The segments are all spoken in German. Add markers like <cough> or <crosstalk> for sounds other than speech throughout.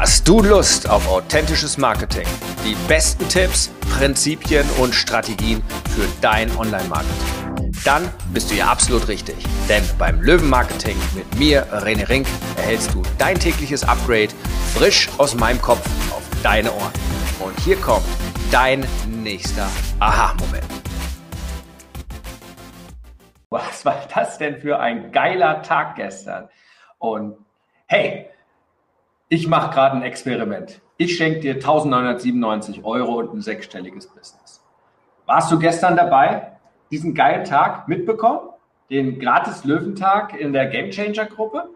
Hast du Lust auf authentisches Marketing? Die besten Tipps, Prinzipien und Strategien für dein Online-Marketing? Dann bist du ja absolut richtig. Denn beim Löwen-Marketing mit mir, René Rink, erhältst du dein tägliches Upgrade frisch aus meinem Kopf auf deine Ohren. Und hier kommt dein nächster Aha-Moment. Was war das denn für ein geiler Tag gestern? Und hey, ich mache gerade ein Experiment. Ich schenke dir 1997 Euro und ein sechsstelliges Business. Warst du gestern dabei? Diesen geilen Tag mitbekommen? Den gratis Löwentag in der Gamechanger Gruppe,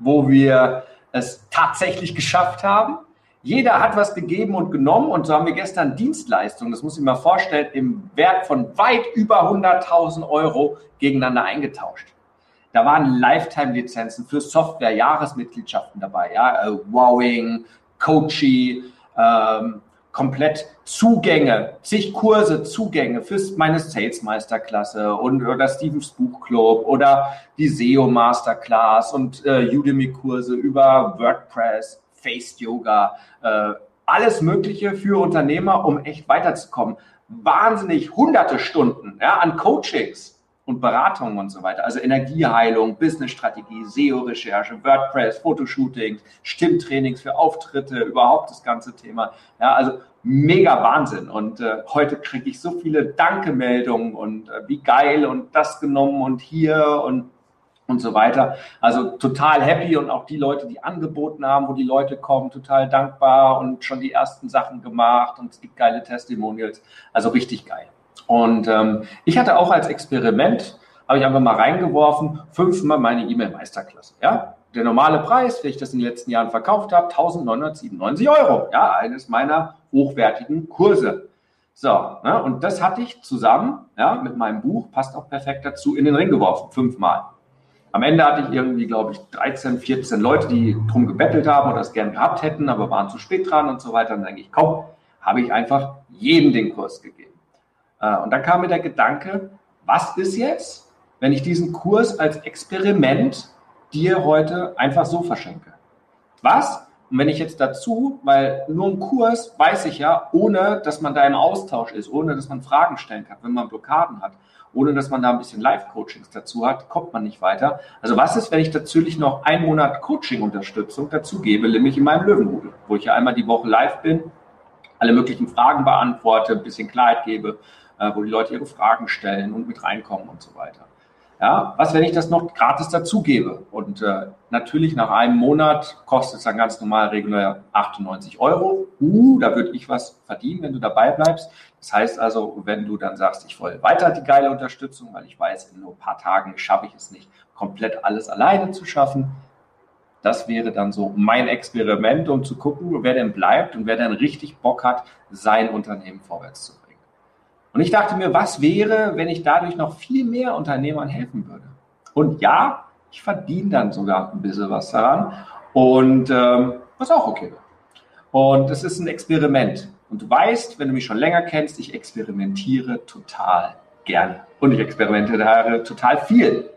wo wir es tatsächlich geschafft haben. Jeder hat was gegeben und genommen und so haben wir gestern Dienstleistungen, das muss ich mal vorstellen, im Wert von weit über 100.000 Euro gegeneinander eingetauscht. Da waren Lifetime-Lizenzen für Software, Jahresmitgliedschaften dabei, ja, äh, Wowing, Coachy, ähm, komplett Zugänge, zig Kurse, Zugänge für meine Sales Meisterklasse und oder Stevens Buchclub oder die SEO Masterclass und äh, Udemy Kurse über WordPress, Face Yoga, äh, alles Mögliche für Unternehmer, um echt weiterzukommen. Wahnsinnig hunderte Stunden ja, an Coachings und Beratungen und so weiter. Also Energieheilung, Businessstrategie, SEO-Recherche, WordPress, Fotoshootings, Stimmtrainings für Auftritte, überhaupt das ganze Thema. Ja, also mega Wahnsinn. Und äh, heute kriege ich so viele Danke-Meldungen und äh, wie geil und das genommen und hier und und so weiter. Also total happy und auch die Leute, die angeboten haben, wo die Leute kommen, total dankbar und schon die ersten Sachen gemacht und es gibt geile Testimonials. Also richtig geil. Und ähm, ich hatte auch als Experiment, habe ich einfach mal reingeworfen, fünfmal meine E-Mail-Meisterklasse. Ja? Der normale Preis, wie ich das in den letzten Jahren verkauft habe, 1997 Euro. Ja, eines meiner hochwertigen Kurse. So, ne? und das hatte ich zusammen ja, mit meinem Buch, passt auch perfekt dazu, in den Ring geworfen, fünfmal. Am Ende hatte ich irgendwie, glaube ich, 13, 14 Leute, die drum gebettelt haben oder es gern gehabt hätten, aber waren zu spät dran und so weiter. Und dann denke ich, komm, habe ich einfach jedem den Kurs gegeben. Äh, und dann kam mir der Gedanke, was ist jetzt, wenn ich diesen Kurs als Experiment dir heute einfach so verschenke? Was? Und wenn ich jetzt dazu, weil nur ein Kurs weiß ich ja, ohne dass man da im Austausch ist, ohne dass man Fragen stellen kann, wenn man Blockaden hat, ohne dass man da ein bisschen Live-Coachings dazu hat, kommt man nicht weiter. Also was ist, wenn ich natürlich noch einen Monat Coaching-Unterstützung dazu gebe, nämlich in meinem Löwenrudel, wo ich ja einmal die Woche live bin, alle möglichen Fragen beantworte, ein bisschen Klarheit gebe äh, wo die Leute ihre Fragen stellen und mit reinkommen und so weiter. Ja, was, wenn ich das noch gratis dazugebe? Und äh, natürlich nach einem Monat kostet es dann ganz normal regulär 98 Euro. Uh, da würde ich was verdienen, wenn du dabei bleibst. Das heißt also, wenn du dann sagst, ich will weiter die geile Unterstützung, weil ich weiß, in nur ein paar Tagen schaffe ich es nicht, komplett alles alleine zu schaffen. Das wäre dann so mein Experiment, um zu gucken, wer denn bleibt und wer denn richtig Bock hat, sein Unternehmen vorwärts zu bringen. Und ich dachte mir, was wäre, wenn ich dadurch noch viel mehr Unternehmern helfen würde? Und ja, ich verdiene dann sogar ein bisschen was daran. Und ähm, was auch okay wäre. Und es ist ein Experiment. Und du weißt, wenn du mich schon länger kennst, ich experimentiere total gerne. Und ich experimentiere total viel.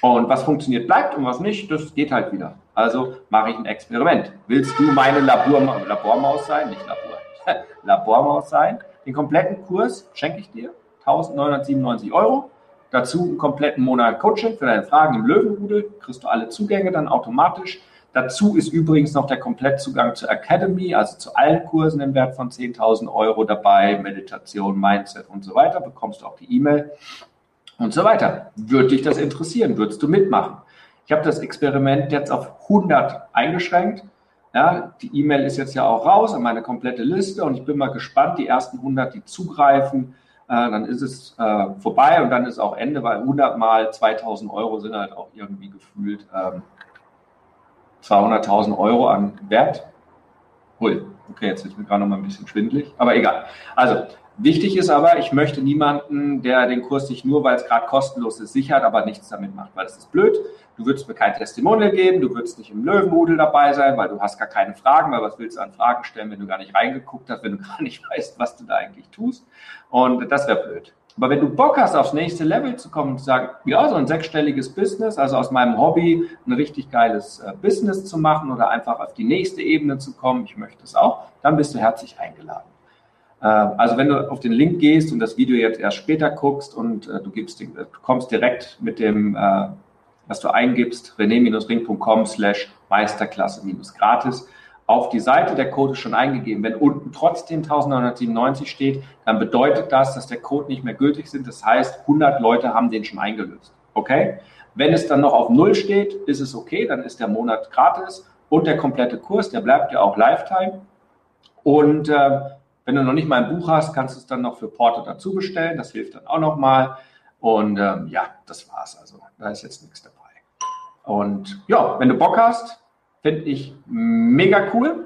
Und was funktioniert, bleibt und was nicht, das geht halt wieder. Also mache ich ein Experiment. Willst du meine Labor Labormaus sein? Nicht Labor. <laughs> Labormaus sein? Den kompletten Kurs schenke ich dir, 1997 Euro. Dazu einen kompletten Monat Coaching für deine Fragen im Löwenrudel. Kriegst du alle Zugänge dann automatisch. Dazu ist übrigens noch der Komplettzugang zur Academy, also zu allen Kursen im Wert von 10.000 Euro dabei, Meditation, Mindset und so weiter. Bekommst du auch die E-Mail und so weiter. Würde dich das interessieren? Würdest du mitmachen? Ich habe das Experiment jetzt auf 100 eingeschränkt. Ja, die E-Mail ist jetzt ja auch raus an meine komplette Liste und ich bin mal gespannt, die ersten 100, die zugreifen, äh, dann ist es äh, vorbei und dann ist auch Ende, weil 100 mal 2000 Euro sind halt auch irgendwie gefühlt ähm, 200.000 Euro an Wert. Hui, okay, jetzt ist mir gerade noch mal ein bisschen schwindlig, aber egal. Also, Wichtig ist aber, ich möchte niemanden, der den Kurs nicht nur, weil es gerade kostenlos ist, sichert, aber nichts damit macht, weil das ist blöd. Du würdest mir kein Testimonial geben, du würdest nicht im Löwenrudel dabei sein, weil du hast gar keine Fragen, weil was willst du an Fragen stellen, wenn du gar nicht reingeguckt hast, wenn du <laughs> gar nicht weißt, was du da eigentlich tust. Und das wäre blöd. Aber wenn du Bock hast, aufs nächste Level zu kommen und zu sagen, ja, so ein sechsstelliges Business, also aus meinem Hobby ein richtig geiles äh, Business zu machen oder einfach auf die nächste Ebene zu kommen, ich möchte es auch, dann bist du herzlich eingeladen. Äh, also wenn du auf den Link gehst und das Video jetzt erst später guckst und äh, du, gibst, du kommst direkt mit dem, äh, was du eingibst, rené-ring.com slash Meisterklasse-gratis, auf die Seite, der Code ist schon eingegeben. Wenn unten trotzdem 1997 steht, dann bedeutet das, dass der Code nicht mehr gültig sind. Das heißt, 100 Leute haben den schon eingelöst. Okay? Wenn es dann noch auf Null steht, ist es okay, dann ist der Monat gratis und der komplette Kurs, der bleibt ja auch Lifetime. Und äh, wenn du noch nicht mal ein Buch hast, kannst du es dann noch für Porto dazu bestellen. Das hilft dann auch nochmal. Und ähm, ja, das war's. Also da ist jetzt nichts dabei. Und ja, wenn du Bock hast, Finde ich mega cool.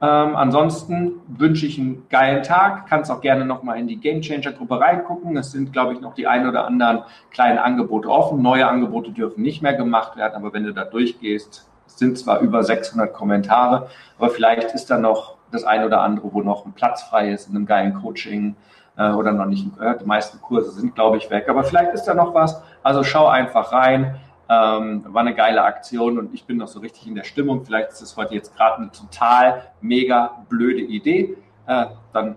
Ähm, ansonsten wünsche ich einen geilen Tag. Kannst auch gerne nochmal in die Game Changer Gruppe reingucken. Es sind, glaube ich, noch die ein oder anderen kleinen Angebote offen. Neue Angebote dürfen nicht mehr gemacht werden, aber wenn du da durchgehst, es sind zwar über 600 Kommentare, aber vielleicht ist da noch das ein oder andere, wo noch ein Platz frei ist in einem geilen Coaching äh, oder noch nicht. Äh, die meisten Kurse sind, glaube ich, weg, aber vielleicht ist da noch was. Also schau einfach rein. Ähm, war eine geile Aktion und ich bin noch so richtig in der Stimmung. Vielleicht ist es heute jetzt gerade eine total mega blöde Idee. Äh, dann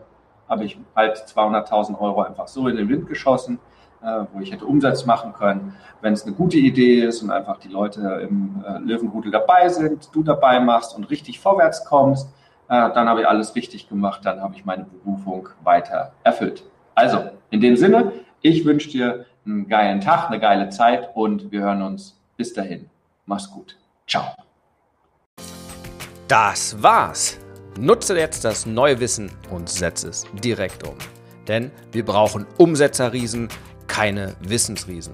habe ich halt 200.000 Euro einfach so in den Wind geschossen, äh, wo ich hätte Umsatz machen können. Wenn es eine gute Idee ist und einfach die Leute im äh, Löwenrudel dabei sind, du dabei machst und richtig vorwärts kommst, dann habe ich alles richtig gemacht. Dann habe ich meine Berufung weiter erfüllt. Also, in dem Sinne, ich wünsche dir einen geilen Tag, eine geile Zeit und wir hören uns bis dahin. Mach's gut. Ciao. Das war's. Nutze jetzt das neue Wissen und setze es direkt um. Denn wir brauchen Umsetzerriesen, keine Wissensriesen.